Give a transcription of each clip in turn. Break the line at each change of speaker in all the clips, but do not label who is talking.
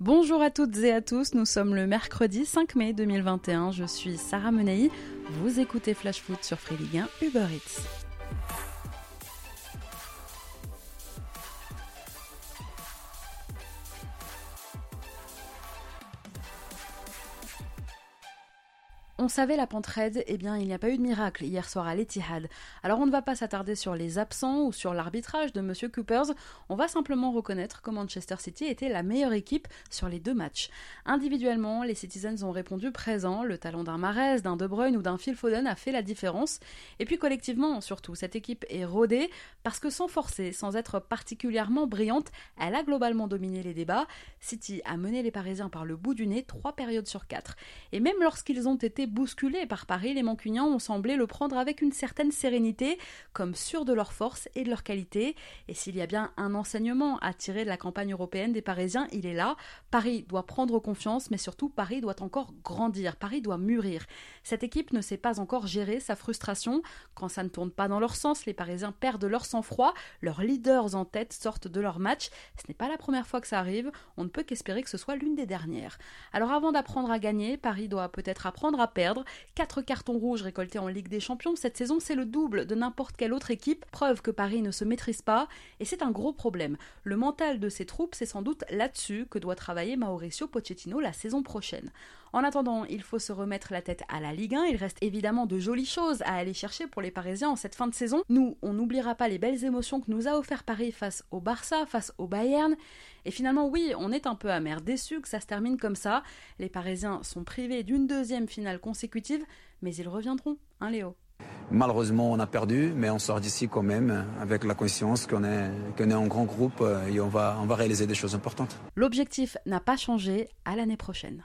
Bonjour à toutes et à tous, nous sommes le mercredi 5 mai 2021, je suis Sarah Menei, vous écoutez Flash Foot sur Free Ligue 1 Uber Eats. On savait la pente raide, eh bien il n'y a pas eu de miracle hier soir à l'Etihad. Alors on ne va pas s'attarder sur les absents ou sur l'arbitrage de Monsieur Coopers, on va simplement reconnaître que Manchester City était la meilleure équipe sur les deux matchs. Individuellement, les Citizens ont répondu présent, le talent d'un Mahrez, d'un De Bruyne ou d'un Phil Foden a fait la différence. Et puis collectivement, surtout, cette équipe est rodée parce que sans forcer, sans être particulièrement brillante, elle a globalement dominé les débats. City a mené les Parisiens par le bout du nez trois périodes sur quatre. Et même lorsqu'ils ont été bousculés par Paris, les Mancuniens ont semblé le prendre avec une certaine sérénité, comme sûrs de leur force et de leur qualité. Et s'il y a bien un enseignement à tirer de la campagne européenne des Parisiens, il est là. Paris doit prendre confiance, mais surtout Paris doit encore grandir, Paris doit mûrir. Cette équipe ne sait pas encore gérer sa frustration. Quand ça ne tourne pas dans leur sens, les Parisiens perdent leur sang-froid, leurs leaders en tête sortent de leur match. Ce n'est pas la première fois que ça arrive, on ne peut qu'espérer que ce soit l'une des dernières. Alors avant d'apprendre à gagner, Paris doit peut-être apprendre à perdre. Quatre cartons rouges récoltés en Ligue des Champions cette saison, c'est le double de n'importe quelle autre équipe, preuve que Paris ne se maîtrise pas, et c'est un gros problème. Le mental de ses troupes, c'est sans doute là-dessus que doit travailler Mauricio Pochettino la saison prochaine. En attendant, il faut se remettre la tête à la Ligue 1. Il reste évidemment de jolies choses à aller chercher pour les Parisiens en cette fin de saison. Nous, on n'oubliera pas les belles émotions que nous a offert Paris face au Barça, face au Bayern. Et finalement, oui, on est un peu amer, déçu que ça se termine comme ça. Les Parisiens sont privés d'une deuxième finale consécutive, mais ils reviendront, hein Léo?
Malheureusement, on a perdu, mais on sort d'ici quand même avec la conscience qu'on est, qu'on est un grand groupe et on va, on va réaliser des choses importantes.
L'objectif n'a pas changé à l'année prochaine.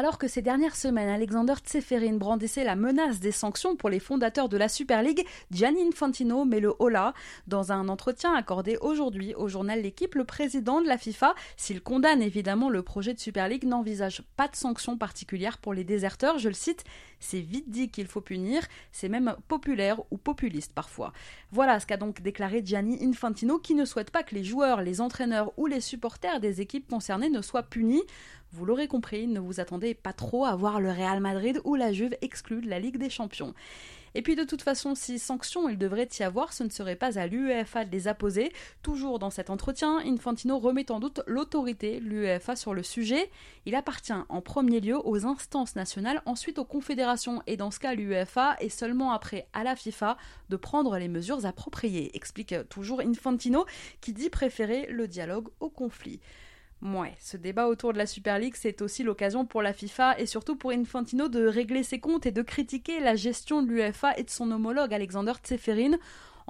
Alors que ces dernières semaines, Alexander Tseferin brandissait la menace des sanctions pour les fondateurs de la Super League, Gianni Infantino met le holà. Dans un entretien accordé aujourd'hui au journal L'équipe, le président de la FIFA, s'il condamne évidemment le projet de Super League, n'envisage pas de sanctions particulières pour les déserteurs. Je le cite, c'est vite dit qu'il faut punir, c'est même populaire ou populiste parfois. Voilà ce qu'a donc déclaré Gianni Infantino qui ne souhaite pas que les joueurs, les entraîneurs ou les supporters des équipes concernées ne soient punis. Vous l'aurez compris, ne vous attendez pas trop à voir le Real Madrid ou la Juve exclus de la Ligue des Champions. Et puis de toute façon, si sanctions il devrait y avoir, ce ne serait pas à l'UEFA de les apposer. Toujours dans cet entretien, Infantino remet en doute l'autorité de l'UEFA sur le sujet. Il appartient en premier lieu aux instances nationales, ensuite aux confédérations et dans ce cas l'UEFA et seulement après à la FIFA de prendre les mesures appropriées, explique toujours Infantino qui dit préférer le dialogue au conflit. Ouais, ce débat autour de la Super League, c'est aussi l'occasion pour la FIFA et surtout pour Infantino de régler ses comptes et de critiquer la gestion de l'UEFA et de son homologue Alexander Tseferin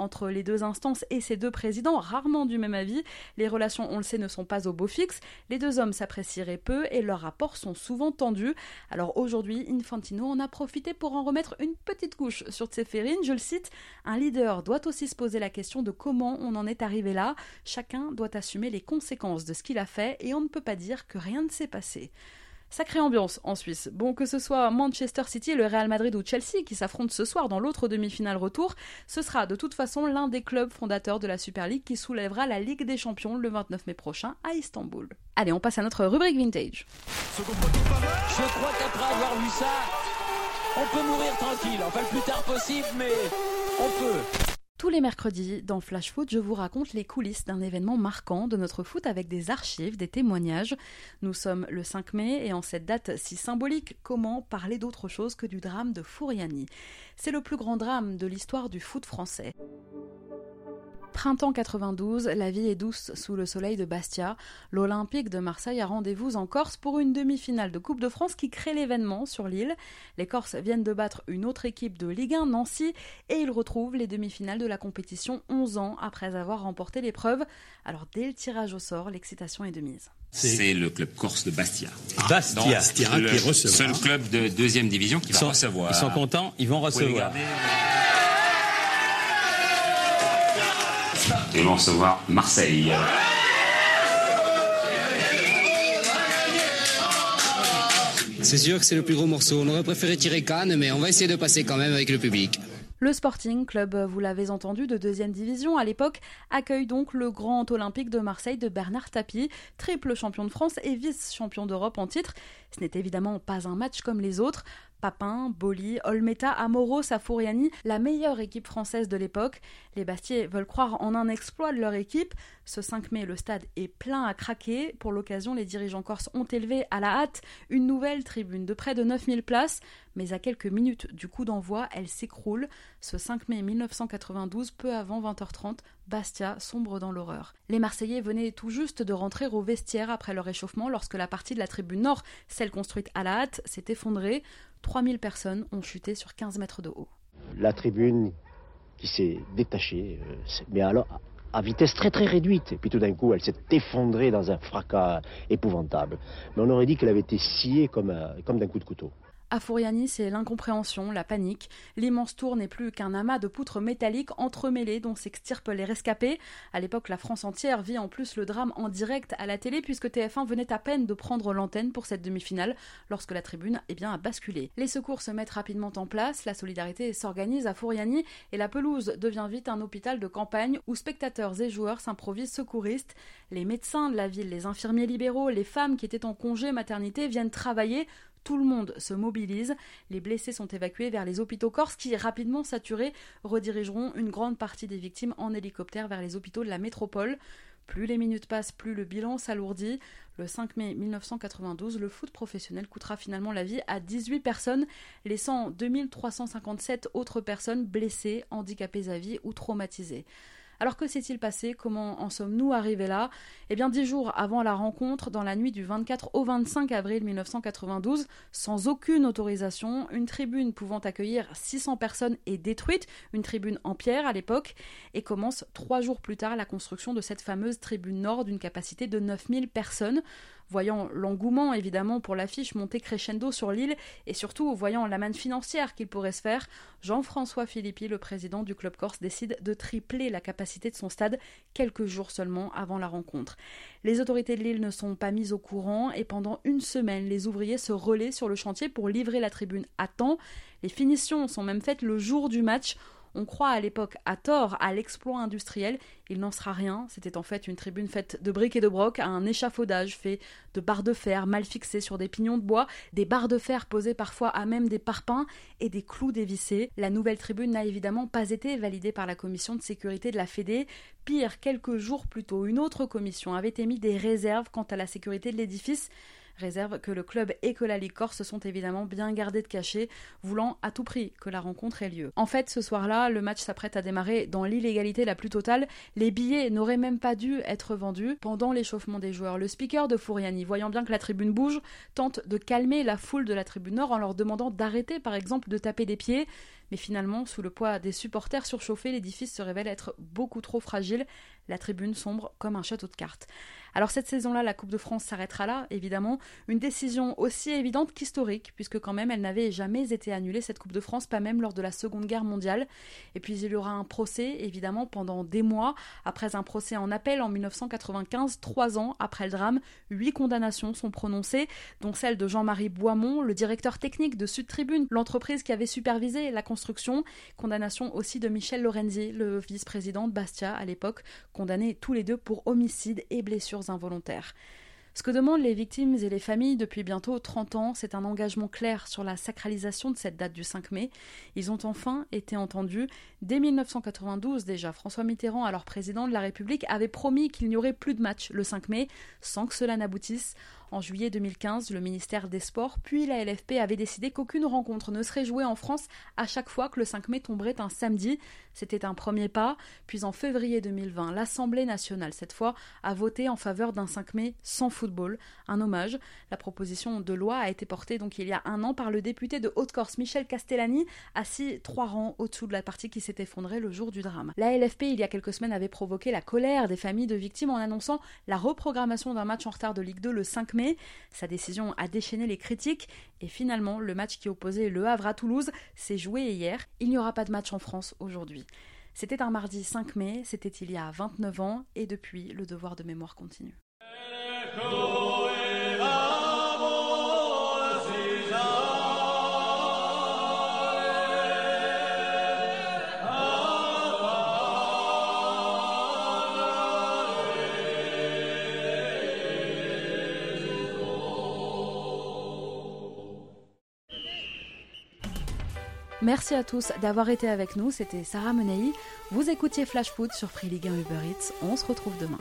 entre les deux instances et ces deux présidents, rarement du même avis. Les relations, on le sait, ne sont pas au beau fixe. Les deux hommes s'apprécieraient peu et leurs rapports sont souvent tendus. Alors aujourd'hui, Infantino en a profité pour en remettre une petite couche sur Tseferin. Je le cite, un leader doit aussi se poser la question de comment on en est arrivé là. Chacun doit assumer les conséquences de ce qu'il a fait et on ne peut pas dire que rien ne s'est passé. Sacrée ambiance en Suisse. Bon, que ce soit Manchester City, le Real Madrid ou Chelsea qui s'affrontent ce soir dans l'autre demi-finale retour, ce sera de toute façon l'un des clubs fondateurs de la Super League qui soulèvera la Ligue des Champions le 29 mai prochain à Istanbul. Allez, on passe à notre rubrique vintage.
Je crois qu'après avoir ça, on peut mourir tranquille. Enfin, le plus tard possible, mais on peut.
Tous les mercredis, dans Flash Foot, je vous raconte les coulisses d'un événement marquant de notre foot avec des archives, des témoignages. Nous sommes le 5 mai et en cette date si symbolique, comment parler d'autre chose que du drame de Fouriani? C'est le plus grand drame de l'histoire du foot français. Printemps 92, la vie est douce sous le soleil de Bastia. L'Olympique de Marseille a rendez-vous en Corse pour une demi-finale de Coupe de France qui crée l'événement sur l'île. Les Corses viennent de battre une autre équipe de Ligue 1, Nancy, et ils retrouvent les demi-finales de la compétition 11 ans après avoir remporté l'épreuve. Alors dès le tirage au sort, l'excitation est de mise.
C'est le club corse de Bastia.
Bastia,
Donc, le
qui recevra.
seul club de deuxième division qui va recevoir.
ils sont contents, ils vont recevoir.
Ils vont recevoir Marseille.
C'est sûr que c'est le plus gros morceau. On aurait préféré tirer Cannes, mais on va essayer de passer quand même avec le public.
Le Sporting, club, vous l'avez entendu, de deuxième division à l'époque, accueille donc le Grand Olympique de Marseille de Bernard Tapie, triple champion de France et vice-champion d'Europe en titre. Ce n'est évidemment pas un match comme les autres. Papin, Boli, Olmeta, Amoro, Safouriani, la meilleure équipe française de l'époque. Les Bastiais veulent croire en un exploit de leur équipe. Ce 5 mai, le stade est plein à craquer. Pour l'occasion, les dirigeants corses ont élevé à la hâte une nouvelle tribune de près de 9000 places. Mais à quelques minutes du coup d'envoi, elle s'écroule. Ce 5 mai 1992, peu avant 20h30, Bastia sombre dans l'horreur. Les Marseillais venaient tout juste de rentrer au vestiaire après leur échauffement lorsque la partie de la tribune nord, celle construite à la hâte, s'est effondrée. 3000 personnes ont chuté sur 15 mètres de haut.
la tribune qui s'est détachée, euh, mais alors à- vitesse très très réduite. Et puis tout d'un coup, elle s'est effondrée dans un fracas épouvantable. Mais on aurait dit qu'elle avait été sciée comme, un- comme d'un coup de couteau.
À Fouriani, c'est l'incompréhension, la panique. L'immense tour n'est plus qu'un amas de poutres métalliques entremêlées dont s'extirpent les rescapés. À l'époque, la France entière vit en plus le drame en direct à la télé puisque TF1 venait à peine de prendre l'antenne pour cette demi-finale lorsque la tribune eh bien, a basculé. Les secours se mettent rapidement en place, la solidarité s'organise à Fouriani et la pelouse devient vite un hôpital de campagne où spectateurs et joueurs s'improvisent secouristes. Les médecins de la ville, les infirmiers libéraux, les femmes qui étaient en congé maternité viennent travailler tout le monde se mobilise. Les blessés sont évacués vers les hôpitaux corses qui, rapidement saturés, redirigeront une grande partie des victimes en hélicoptère vers les hôpitaux de la métropole. Plus les minutes passent, plus le bilan s'alourdit. Le 5 mai 1992, le foot professionnel coûtera finalement la vie à 18 personnes, laissant 2357 autres personnes blessées, handicapées à vie ou traumatisées. Alors que s'est-il passé? Comment en sommes-nous arrivés là? Eh bien, dix jours avant la rencontre, dans la nuit du 24 au 25 avril 1992, sans aucune autorisation, une tribune pouvant accueillir 600 personnes est détruite, une tribune en pierre à l'époque, et commence trois jours plus tard la construction de cette fameuse tribune nord d'une capacité de 9000 personnes. Voyant l'engouement évidemment pour l'affiche monter crescendo sur l'île et surtout voyant la manne financière qu'il pourrait se faire, Jean-François Philippi, le président du club corse, décide de tripler la capacité de son stade quelques jours seulement avant la rencontre. Les autorités de l'île ne sont pas mises au courant et pendant une semaine, les ouvriers se relaient sur le chantier pour livrer la tribune à temps. Les finitions sont même faites le jour du match. On croit à l'époque, à tort, à l'exploit industriel. Il n'en sera rien. C'était en fait une tribune faite de briques et de broc, un échafaudage fait de barres de fer mal fixées sur des pignons de bois, des barres de fer posées parfois à même des parpaings et des clous dévissés. La nouvelle tribune n'a évidemment pas été validée par la commission de sécurité de la Fédé. Pire, quelques jours plus tôt, une autre commission avait émis des réserves quant à la sécurité de l'édifice réserve que le club et que la Ligue Corse se sont évidemment bien gardés de cacher, voulant à tout prix que la rencontre ait lieu. En fait, ce soir-là, le match s'apprête à démarrer dans l'illégalité la plus totale. Les billets n'auraient même pas dû être vendus pendant l'échauffement des joueurs. Le speaker de Fouriani, voyant bien que la tribune bouge, tente de calmer la foule de la tribune nord en leur demandant d'arrêter par exemple de taper des pieds. Mais finalement, sous le poids des supporters surchauffés, l'édifice se révèle être beaucoup trop fragile. La tribune sombre comme un château de cartes. Alors cette saison-là, la Coupe de France s'arrêtera là, évidemment. Une décision aussi évidente qu'historique, puisque quand même elle n'avait jamais été annulée, cette Coupe de France, pas même lors de la Seconde Guerre mondiale. Et puis il y aura un procès, évidemment, pendant des mois. Après un procès en appel en 1995, trois ans après le drame, huit condamnations sont prononcées, dont celle de Jean-Marie Boimont, le directeur technique de Sud Tribune, l'entreprise qui avait supervisé la construction. Condamnation aussi de Michel Lorenzi, le vice-président de Bastia à l'époque, condamnés tous les deux pour homicide et involontaires. Ce que demandent les victimes et les familles depuis bientôt 30 ans, c'est un engagement clair sur la sacralisation de cette date du 5 mai. Ils ont enfin été entendus. Dès 1992 déjà, François Mitterrand, alors président de la République, avait promis qu'il n'y aurait plus de match le 5 mai sans que cela n'aboutisse. En juillet 2015, le ministère des Sports puis la LFP avaient décidé qu'aucune rencontre ne serait jouée en France à chaque fois que le 5 mai tomberait un samedi. C'était un premier pas. Puis en février 2020, l'Assemblée nationale, cette fois, a voté en faveur d'un 5 mai sans football. Un hommage. La proposition de loi a été portée donc il y a un an par le député de Haute-Corse, Michel Castellani, assis trois rangs au-dessous de la partie qui s'est effondrée le jour du drame. La LFP, il y a quelques semaines, avait provoqué la colère des familles de victimes en annonçant la reprogrammation d'un match en retard de Ligue 2 le 5 mai. Sa décision a déchaîné les critiques et finalement, le match qui opposait Le Havre à Toulouse s'est joué hier. Il n'y aura pas de match en France aujourd'hui. C'était un mardi 5 mai, c'était il y a 29 ans, et depuis, le devoir de mémoire continue. Merci à tous d'avoir été avec nous. C'était Sarah Menei. Vous écoutiez Flash Foot sur Free League 1 Uber Eats. On se retrouve demain.